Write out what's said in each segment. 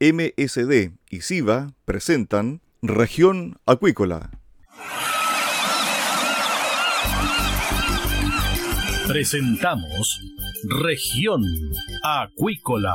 MSD y SIVA presentan Región Acuícola. Presentamos Región Acuícola.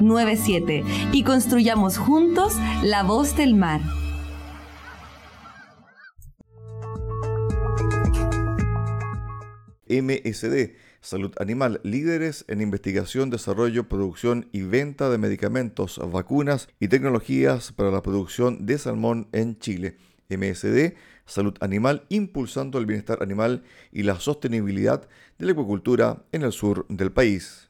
97 y construyamos juntos la voz del mar. MSD, Salud Animal, líderes en investigación, desarrollo, producción y venta de medicamentos, vacunas y tecnologías para la producción de salmón en Chile. MSD, Salud Animal, impulsando el bienestar animal y la sostenibilidad de la acuicultura en el sur del país.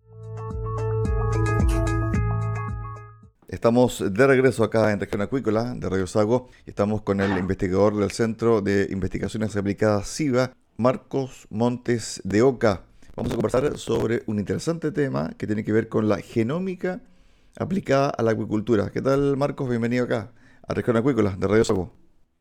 Estamos de regreso acá en Región Acuícola de Radio Sago y estamos con el investigador del Centro de Investigaciones Aplicadas SIVA, Marcos Montes de Oca. Vamos a conversar sobre un interesante tema que tiene que ver con la genómica aplicada a la acuicultura. ¿Qué tal, Marcos? Bienvenido acá a Región Acuícola de Radio Sago.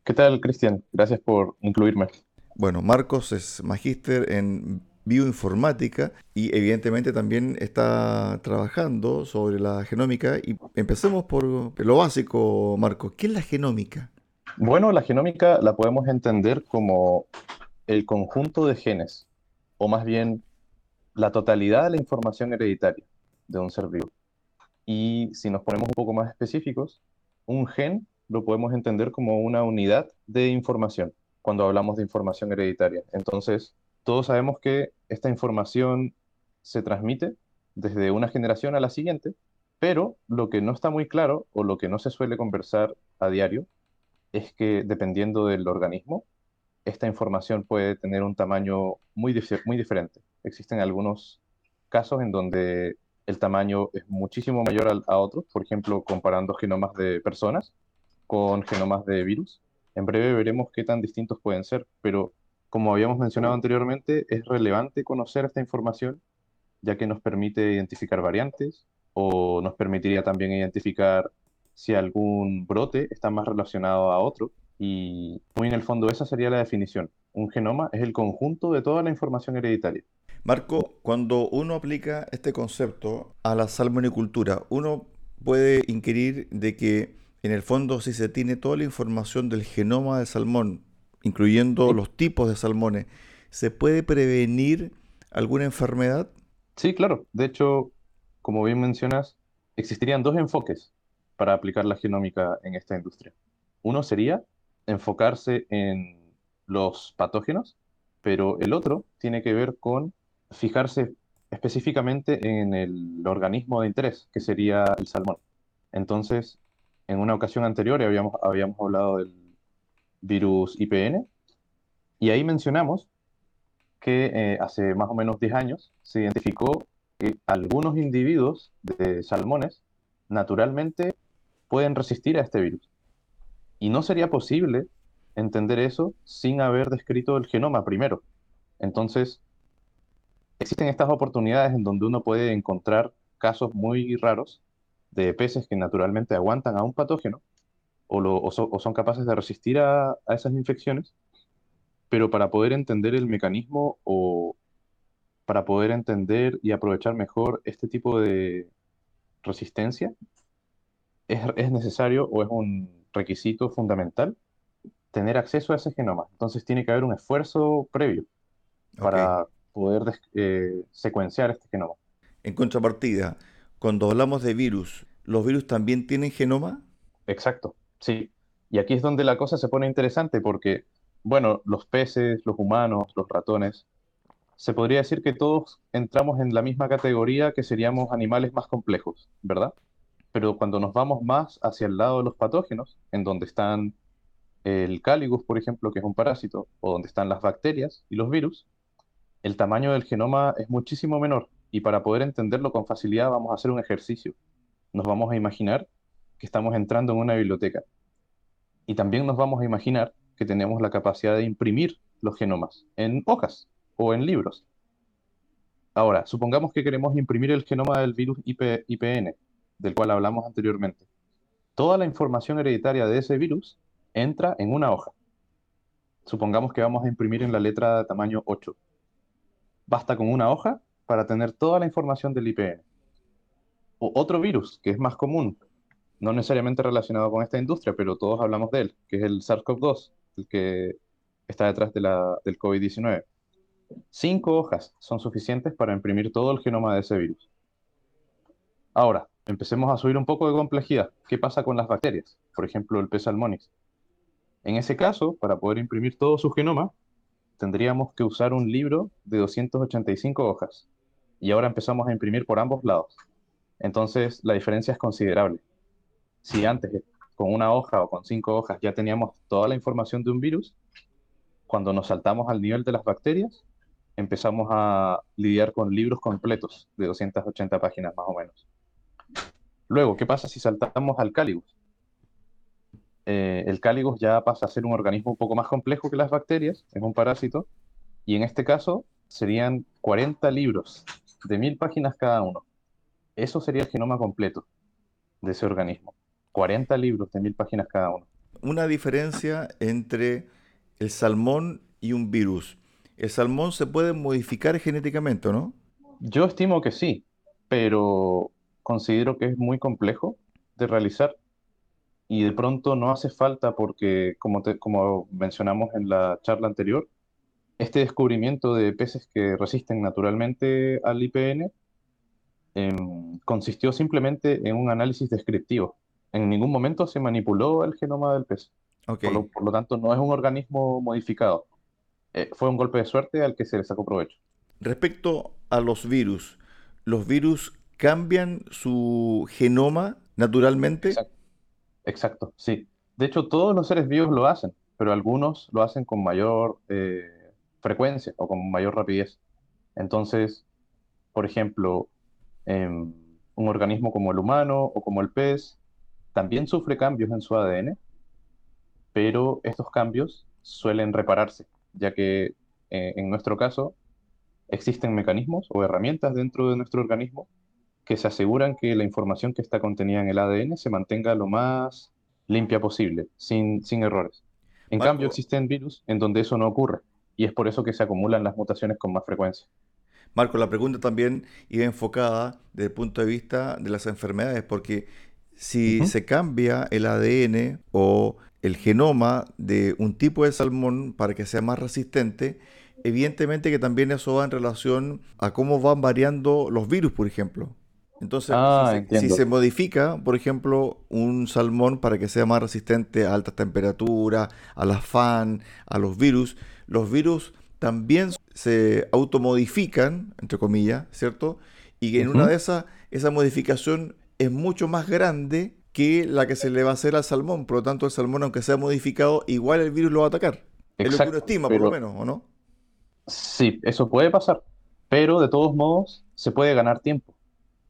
¿Qué tal, Cristian? Gracias por incluirme. Bueno, Marcos es magíster en bioinformática y evidentemente también está trabajando sobre la genómica. Y empecemos por lo básico, Marco. ¿Qué es la genómica? Bueno, la genómica la podemos entender como el conjunto de genes, o más bien la totalidad de la información hereditaria de un ser vivo. Y si nos ponemos un poco más específicos, un gen lo podemos entender como una unidad de información cuando hablamos de información hereditaria. Entonces, todos sabemos que esta información se transmite desde una generación a la siguiente, pero lo que no está muy claro o lo que no se suele conversar a diario es que dependiendo del organismo, esta información puede tener un tamaño muy, muy diferente. Existen algunos casos en donde el tamaño es muchísimo mayor a, a otros, por ejemplo, comparando genomas de personas con genomas de virus. En breve veremos qué tan distintos pueden ser, pero como habíamos mencionado anteriormente, es relevante conocer esta información ya que nos permite identificar variantes o nos permitiría también identificar si algún brote está más relacionado a otro. Y muy en el fondo esa sería la definición. Un genoma es el conjunto de toda la información hereditaria. Marco, cuando uno aplica este concepto a la salmonicultura, uno puede inquirir de que en el fondo si se tiene toda la información del genoma del salmón incluyendo los tipos de salmones, ¿se puede prevenir alguna enfermedad? Sí, claro. De hecho, como bien mencionas, existirían dos enfoques para aplicar la genómica en esta industria. Uno sería enfocarse en los patógenos, pero el otro tiene que ver con fijarse específicamente en el organismo de interés, que sería el salmón. Entonces, en una ocasión anterior habíamos, habíamos hablado del virus IPN y ahí mencionamos que eh, hace más o menos 10 años se identificó que algunos individuos de salmones naturalmente pueden resistir a este virus. Y no sería posible entender eso sin haber descrito el genoma primero. Entonces, existen estas oportunidades en donde uno puede encontrar casos muy raros de peces que naturalmente aguantan a un patógeno o, son capaces de resistir a, a, esas infecciones, pero para poder entender el mecanismo o para poder entender y aprovechar mejor este tipo de resistencia, es, es necesario o es un requisito fundamental tener acceso a ese genoma. Entonces tiene que haber un esfuerzo previo para poder eh, secuenciar este genoma. En contrapartida, cuando hablamos de virus, ¿los virus también tienen genoma? Exacto, sí. Y aquí es donde la cosa se pone interesante porque, bueno, los peces, los humanos, los ratones, se podría decir que todos entramos en la misma categoría que seríamos animales más complejos, ¿verdad? Pero cuando nos vamos más hacia el lado de los patógenos, en donde están el cáligus, por ejemplo, que es un parásito, o donde están las bacterias y los virus, el tamaño del genoma es muchísimo menor y para poder entenderlo con facilidad vamos a hacer un ejercicio. Nos vamos a imaginar que estamos entrando en una biblioteca y también nos vamos a imaginar que tenemos la capacidad de imprimir los genomas en hojas o en libros. Ahora, supongamos que queremos imprimir el genoma del virus IPN, del cual hablamos anteriormente. Toda la información hereditaria de ese virus entra en una hoja. Supongamos que vamos a imprimir en la letra tamaño 8 basta con una hoja para tener toda la información del IPN. O otro virus que es más común, no necesariamente relacionado con esta industria, pero todos hablamos de él, que es el SARS-CoV-2, el que está detrás del COVID-19. Cinco hojas son suficientes para imprimir todo el genoma de ese virus. Ahora, empecemos a subir un poco de complejidad. ¿Qué pasa con las bacterias? Por ejemplo, el P. salmonis. En ese caso, para poder imprimir todo su genoma, tendríamos que usar un libro de 285 hojas. Y ahora empezamos a imprimir por ambos lados. Entonces la diferencia es considerable. Si antes con una hoja o con cinco hojas ya teníamos toda la información de un virus, cuando nos saltamos al nivel de las bacterias, empezamos a lidiar con libros completos de 280 páginas más o menos. Luego, ¿qué pasa si saltamos al cáligus? Eh, el cáligus ya pasa a ser un organismo un poco más complejo que las bacterias, es un parásito, y en este caso serían 40 libros de mil páginas cada uno. Eso sería el genoma completo de ese organismo. 40 libros de mil páginas cada uno. Una diferencia entre el salmón y un virus. El salmón se puede modificar genéticamente, ¿no? Yo estimo que sí, pero considero que es muy complejo de realizar y de pronto no hace falta porque, como, como mencionamos en la charla anterior, este descubrimiento de peces que resisten naturalmente al IPN em, consistió simplemente en un análisis descriptivo. En ningún momento se manipuló el genoma del pez. Por, lo, tanto, no es un organismo modificado. Eh, fue un golpe de suerte al que se le sacó provecho. Respecto a los virus, ¿los virus cambian su genoma naturalmente? Exacto, sí. De hecho, todos los seres vivos lo hacen, pero algunos lo hacen con mayor eh, frecuencia o con mayor rapidez. Entonces, por ejemplo, em, un organismo como el humano o como el pez también sufre cambios en su ADN, pero estos cambios suelen repararse, ya que eh, en nuestro caso existen mecanismos o herramientas dentro de nuestro organismo que se aseguran que la información que está contenida en el ADN se mantenga lo más limpia posible, sin, sin errores. En cambio, existen virus en donde eso no ocurre y es por eso que se acumulan las mutaciones con más frecuencia. Marco, la pregunta también iba enfocada desde el punto de vista de las enfermedades, porque si se cambia el ADN o el genoma de un tipo de salmón para que sea más resistente, evidentemente que también eso va en relación a cómo van variando los virus, por ejemplo. Entonces, Ah, si, se, si entiendo. se modifica, por ejemplo, un salmón para que sea más resistente a altas temperaturas, a las FAN, a los virus, los virus también se automodifican, entre comillas, ¿cierto? Y que en una de esas, esa modificación es mucho más grande que la que se le va a hacer al salmón. Por lo tanto, el salmón, aunque sea modificado, igual el virus lo va a atacar. Es lo que uno Exacto, estima, por lo menos, ¿o no? sí, eso puede pasar, pero de todos modos se puede ganar tiempo,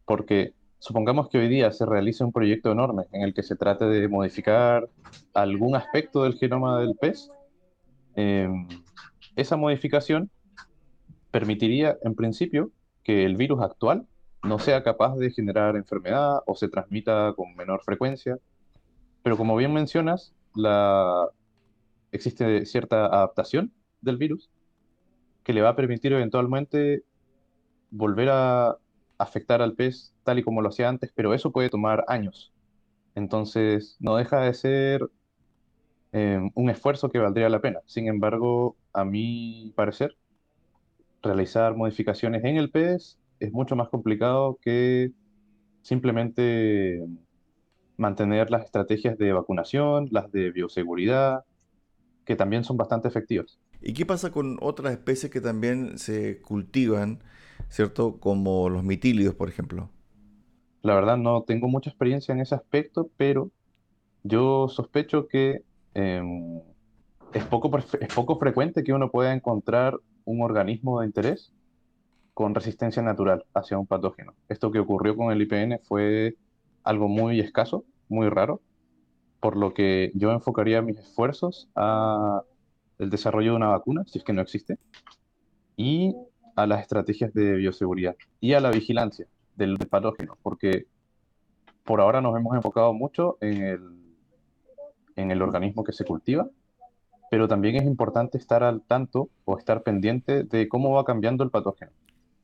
porque supongamos que hoy día se realice un proyecto enorme en el que se trate de modificar algún aspecto del genoma del pez, eh, esa modificación permitiría, en principio, que el virus actual no sea capaz de generar enfermedad o se transmita con menor frecuencia. Pero como bien mencionas, la... existe cierta adaptación del virus que le va a permitir eventualmente volver a afectar al pez tal y como lo hacía antes, pero eso puede tomar años. Entonces, no deja de ser eh, un esfuerzo que valdría la pena. Sin embargo, a mi parecer, realizar modificaciones en el pez es mucho más complicado que simplemente mantener las estrategias de vacunación, las de bioseguridad, que también son bastante efectivas. ¿Y qué pasa con otras especies que también se cultivan, ¿cierto? Como los mitílidos, por ejemplo. La verdad no tengo mucha experiencia en ese aspecto, pero yo sospecho que em, es poco, es poco frecuente que uno pueda encontrar un organismo de interés con resistencia natural hacia un patógeno. Esto que ocurrió con el IPN fue algo muy escaso, muy raro, por lo que yo enfocaría mis esfuerzos a el desarrollo de una vacuna, si es que no existe, y a las estrategias de bioseguridad y a la vigilancia del, patógeno, porque por ahora nos hemos enfocado mucho en el organismo que se cultiva, pero también es importante estar al tanto o estar pendiente de cómo va cambiando el patógeno,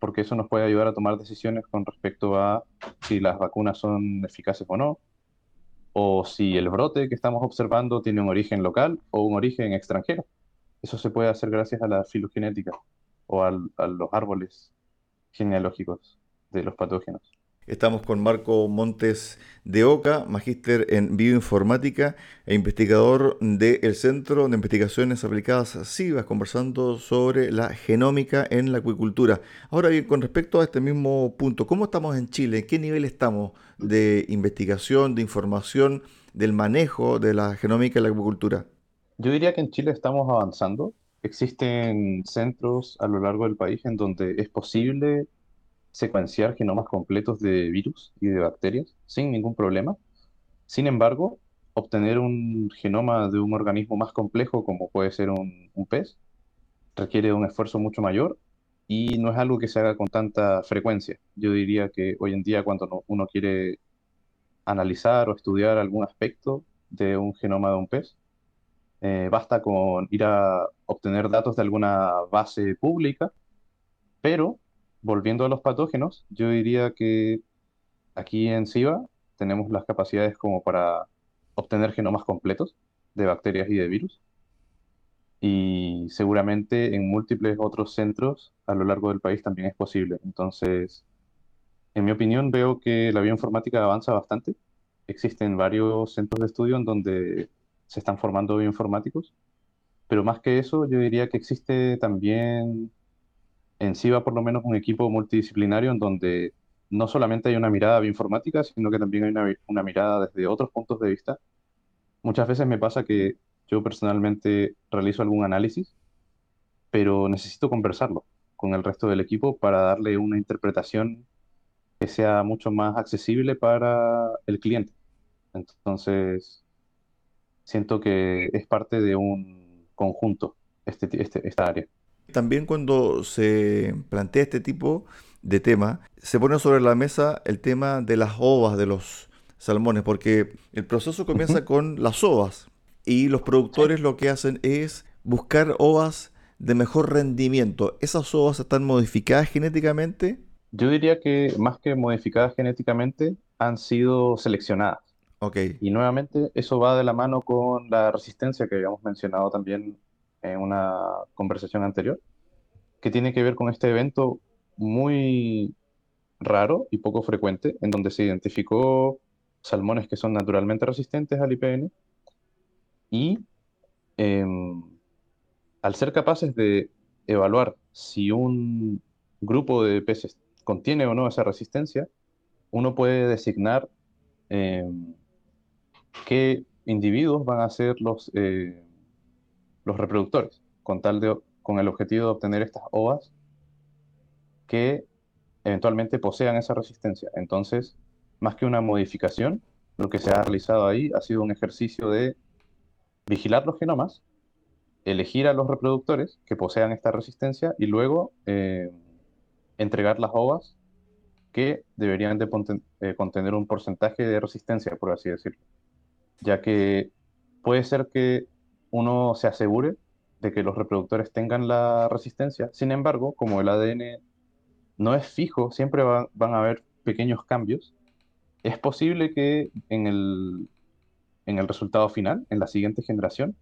porque eso nos puede ayudar a tomar decisiones con respecto a si las vacunas son eficaces o no, o si el brote que estamos observando tiene un origen local o un origen extranjero. Eso se puede hacer gracias a la filogenética o a los árboles genealógicos de los patógenos. Estamos con Marco Montes de Oca, magíster en bioinformática e investigador del Centro de Investigaciones Aplicadas CIVAS, conversando sobre la genómica en la acuicultura. Ahora bien, con respecto a este mismo punto, ¿cómo estamos en Chile? ¿En qué nivel estamos de investigación, de información, del manejo de la genómica en la acuicultura? Yo diría que en Chile estamos avanzando. Existen centros a lo largo del país en donde es posible secuenciar genomas completos de virus y de bacterias sin ningún problema. Sin embargo, obtener un genoma de un organismo más complejo, como puede ser un, pez, requiere un esfuerzo mucho mayor y no es algo que se haga con tanta frecuencia. Yo diría que hoy en día cuando no- uno quiere analizar o estudiar algún aspecto de un genoma de un pez, eh, basta con ir a obtener datos de alguna base pública, pero volviendo a los patógenos, yo diría que aquí en SIVA tenemos las capacidades como para obtener genomas completos de bacterias y de virus, y seguramente en múltiples otros centros a lo largo del país también es posible. Entonces, en mi opinión, veo que la bioinformática avanza bastante. Existen varios centros de estudio en donde se están formando bioinformáticos, pero más que eso, yo diría que existe también en SIVA por lo menos un equipo multidisciplinario en donde no solamente hay una mirada bioinformática, sino que también hay una, una mirada desde otros puntos de vista. Muchas veces me pasa que yo personalmente realizo algún análisis, pero necesito conversarlo con el resto del equipo para darle una interpretación que sea mucho más accesible para el cliente. Entonces, siento que es parte de un conjunto este, este- esta área. También cuando se plantea este tipo de tema, se pone sobre la mesa el tema de las ovas de los salmones, porque el proceso comienza con las ovas y los productores lo que hacen es buscar ovas de mejor rendimiento. ¿Esas ovas están modificadas genéticamente? Yo diría que más que modificadas genéticamente, han sido seleccionadas. Ok, Y nuevamente eso va de la mano con la resistencia que habíamos mencionado también en una conversación anterior, que tiene que ver con este evento muy raro y poco frecuente, en donde se identificó salmones que son naturalmente resistentes al IPN y em, al ser capaces de evaluar si un grupo de peces contiene o no esa resistencia, uno puede designar em, qué individuos van a ser los, eh, los reproductores, con, tal de, con el objetivo de obtener estas ovas que eventualmente posean esa resistencia. Entonces, más que una modificación, lo que se ha realizado ahí ha sido un ejercicio de vigilar los genomas, elegir a los reproductores que posean esta resistencia y luego eh, entregar las ovas que deberían de eh, contener un porcentaje de resistencia, por así decirlo. Ya que puede ser que uno se asegure de que los reproductores tengan la resistencia. Sin embargo, como el ADN no es fijo, siempre van a haber pequeños cambios, es posible que en el, en el resultado final, en la siguiente generación,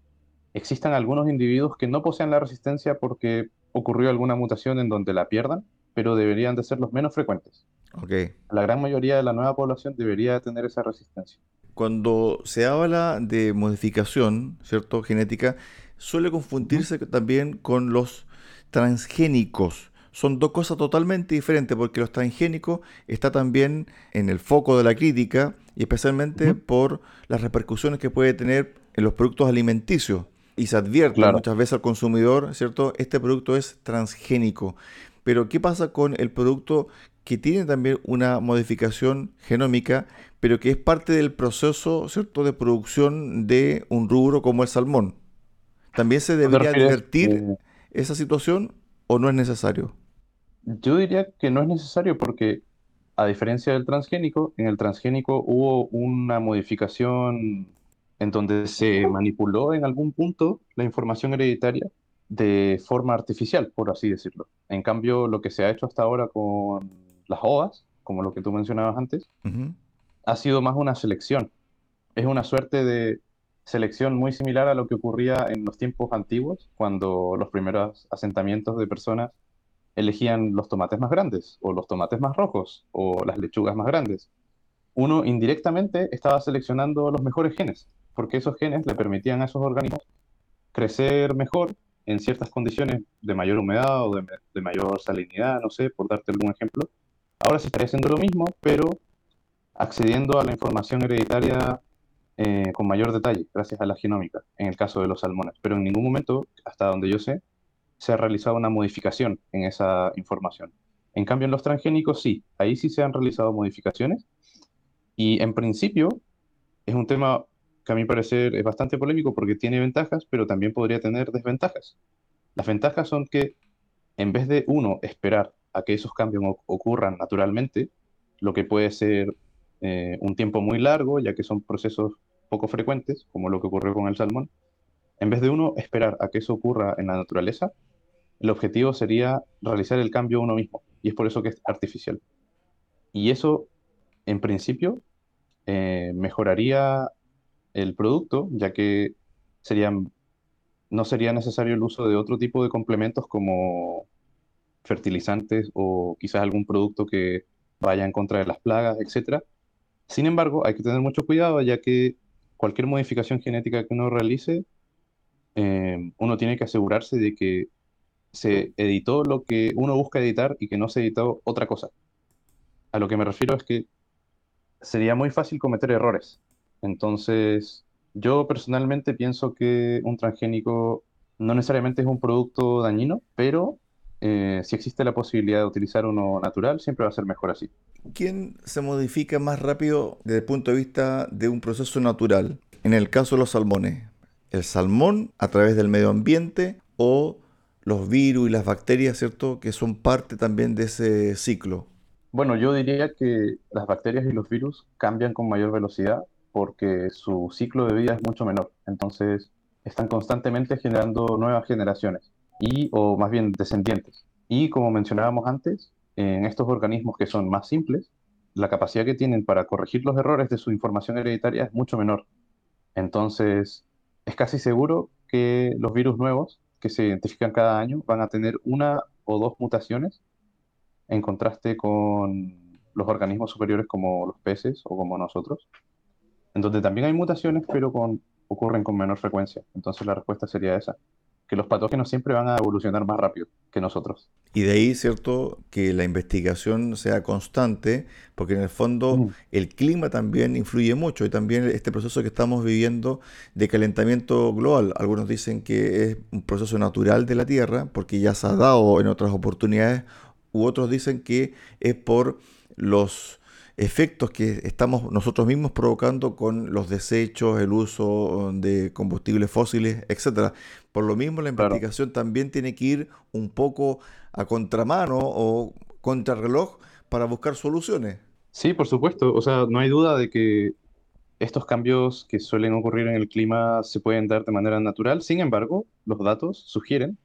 existan algunos individuos que no posean la resistencia porque ocurrió alguna mutación en donde la pierdan, pero deberían de ser los menos frecuentes. Okay. La gran mayoría de la nueva población debería tener esa resistencia. Cuando se habla de modificación, ¿cierto? Genética, suele confundirse también con los transgénicos son dos cosas totalmente diferentes, porque los transgénicos está también en el foco de la crítica y especialmente por las repercusiones que puede tener en los productos alimenticios. Y se advierte muchas veces al consumidor, ¿cierto? Este producto es transgénico. Pero ¿qué pasa con el producto que tiene también una modificación genómica, pero que es parte del proceso, ¿cierto?, de producción de un rubro como el salmón. ¿También se debería advertir esa situación o no es necesario? Yo diría que no es necesario porque, a diferencia del transgénico, en el transgénico hubo una modificación en donde se manipuló en algún punto la información hereditaria de forma artificial, por así decirlo. En cambio, lo que se ha hecho hasta ahora con las OVAs, como lo que tú mencionabas antes, ha sido más una selección. Es una suerte de selección muy similar a lo que ocurría en los tiempos antiguos, cuando los primeros asentamientos de personas elegían los tomates más grandes o los tomates más rojos o las lechugas más grandes. Uno indirectamente estaba seleccionando los mejores genes, porque esos genes le permitían a esos organismos crecer mejor en ciertas condiciones de mayor humedad o de, mayor salinidad, no sé, por darte algún ejemplo. Ahora se estaría haciendo lo mismo, pero accediendo a la información hereditaria eh, con mayor detalle, gracias a la genómica, en el caso de los salmones. Pero en ningún momento, hasta donde yo sé, se ha realizado una modificación en esa información. En cambio, en los transgénicos sí, ahí sí se han realizado modificaciones y en principio es un tema que a mi parecer es bastante polémico porque tiene ventajas, pero también podría tener desventajas. Las ventajas son que en vez de uno esperar a que esos cambios ocurran naturalmente, lo que puede ser eh, un tiempo muy largo, ya que son procesos poco frecuentes, como lo que ocurrió con el salmón, en vez de uno esperar a que eso ocurra en la naturaleza, el objetivo sería realizar el cambio uno mismo, y es por eso que es artificial. Y eso, en principio, eh, mejoraría el producto, ya que no sería necesario el uso de otro tipo de complementos como fertilizantes o quizás algún producto que vaya en contra de las plagas, etc. Sin embargo, hay que tener mucho cuidado, ya que cualquier modificación genética que uno realice, eh, uno tiene que asegurarse de que se editó lo que uno busca editar y que no se editó otra cosa. A lo que me refiero es que sería muy fácil cometer errores. Entonces, yo personalmente pienso que un transgénico no necesariamente es un producto dañino, pero eh, si existe la posibilidad de utilizar uno natural, siempre va a ser mejor así. ¿Quién se modifica más rápido desde el punto de vista de un proceso natural? En el caso de los salmones, ¿el salmón a través del medio ambiente o los virus y las bacterias, ¿cierto? Que son parte también de ese ciclo. Bueno, yo diría que las bacterias y los virus cambian con mayor velocidad porque su ciclo de vida es mucho menor. Entonces, están constantemente generando nuevas generaciones y o más bien descendientes. Y como mencionábamos antes, en estos organismos que son más simples, la capacidad que tienen para corregir los errores de su información hereditaria es mucho menor. Entonces, es casi seguro que los virus nuevos que se identifican cada año van a tener una o dos mutaciones en contraste con los organismos superiores como los peces o como nosotros, en donde también hay mutaciones, pero con, ocurren con menor frecuencia. Entonces la respuesta sería esa, que los patógenos siempre van a evolucionar más rápido que nosotros. Y de ahí, ¿cierto?, que la investigación sea constante, porque en el fondo mm. el clima también influye mucho y también este proceso que estamos viviendo de calentamiento global. Algunos dicen que es un proceso natural de la Tierra, porque ya se ha dado en otras oportunidades, u otros dicen que es por los efectos que estamos nosotros mismos provocando con los desechos, el uso de combustibles fósiles, etcétera. Por lo mismo, la investigación también tiene que ir un poco a contramano o contrarreloj para buscar soluciones. Sí, por supuesto. O sea, no hay duda de que estos cambios que suelen ocurrir en el clima se pueden dar de manera natural. Sin embargo, los datos sugieren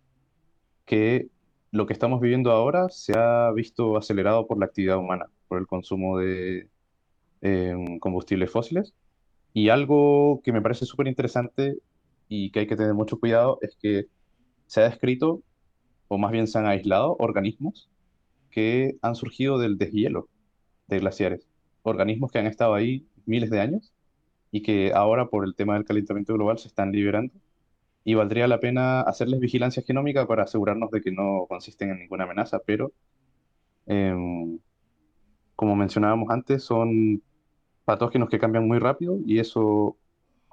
que lo que estamos viviendo ahora se ha visto acelerado por la actividad humana, por el consumo de em, combustibles fósiles. Y algo que me parece súper interesante y que hay que tener mucho cuidado es que se ha descrito, o más bien se han aislado, organismos que han surgido del deshielo de glaciares. Organismos que han estado ahí miles de años y que ahora por el tema del calentamiento global se están liberando y valdría la pena hacerles vigilancia genómica para asegurarnos de que no consisten en ninguna amenaza, pero em, como mencionábamos antes, son patógenos que cambian muy rápido y eso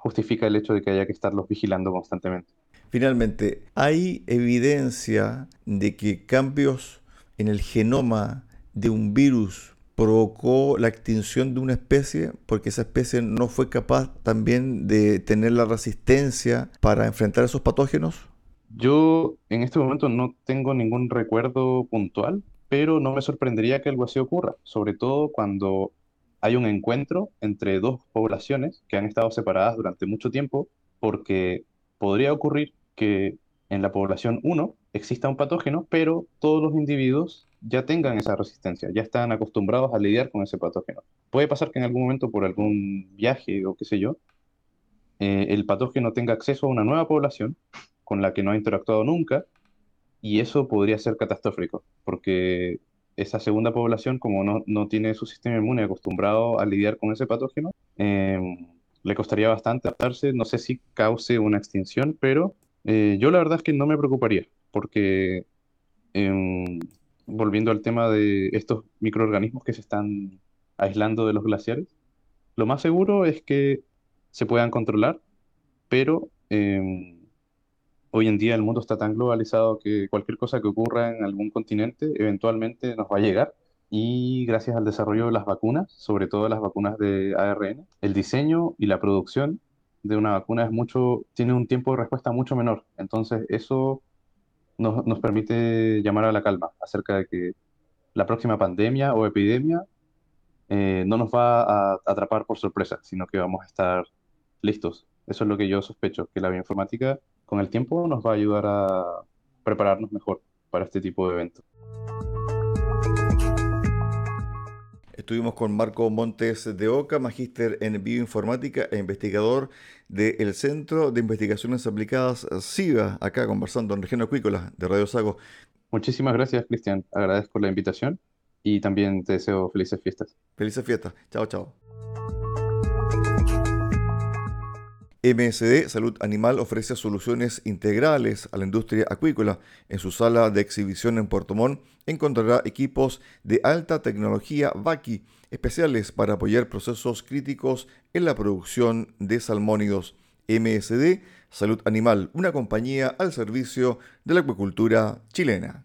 justifica el hecho de que haya que estarlos vigilando constantemente. Finalmente, ¿hay evidencia de que cambios en el genoma de un virus provocó la extinción de una especie porque esa especie no fue capaz también de tener la resistencia para enfrentar esos patógenos? Yo en este momento no tengo ningún recuerdo puntual, pero no me sorprendería que algo así ocurra, sobre todo cuando hay un encuentro entre dos poblaciones que han estado separadas durante mucho tiempo, porque podría ocurrir que en la población 1 exista un patógeno, pero todos los individuos ya tengan esa resistencia, ya están acostumbrados a lidiar con ese patógeno. Puede pasar que en algún momento por algún viaje o qué sé yo, eh, el patógeno tenga acceso a una nueva población con la que no ha interactuado nunca y eso podría ser catastrófico, porque esa segunda población, como no, no tiene su sistema inmune acostumbrado a lidiar con ese patógeno, em, le costaría bastante adaptarse. No sé si cause una extinción, pero eh, yo la verdad es que no me preocuparía, porque em, volviendo al tema de estos microorganismos que se están aislando de los glaciares, lo más seguro es que se puedan controlar, pero em, hoy en día el mundo está tan globalizado que cualquier cosa que ocurra en algún continente eventualmente nos va a llegar. Y gracias al desarrollo de las vacunas, sobre todo las vacunas de ARN, el diseño y la producción de una vacuna tiene un tiempo de respuesta mucho menor. Entonces, eso nos, nos permite llamar a la calma acerca de que la próxima pandemia o epidemia eh, no nos va a atrapar por sorpresa, sino que vamos a estar listos. Eso es lo que yo sospecho, que la bioinformática con el tiempo nos va a ayudar a prepararnos mejor para este tipo de eventos. Estuvimos con Marco Montes de Oca, magíster en bioinformática e investigador del Centro de Investigaciones Aplicadas SIVA, acá conversando en Región Acuícola de Radio Sago. Muchísimas gracias, Cristian. Agradezco la invitación y también te deseo felices fiestas. Felices fiestas. Chao, chao. MSD Salud Animal ofrece soluciones integrales a la industria acuícola. En su sala de exhibición en Puerto Montt encontrará equipos de alta tecnología VACI especiales para apoyar procesos críticos en la producción de salmónidos. MSD Salud Animal, una compañía al servicio de la acuicultura chilena.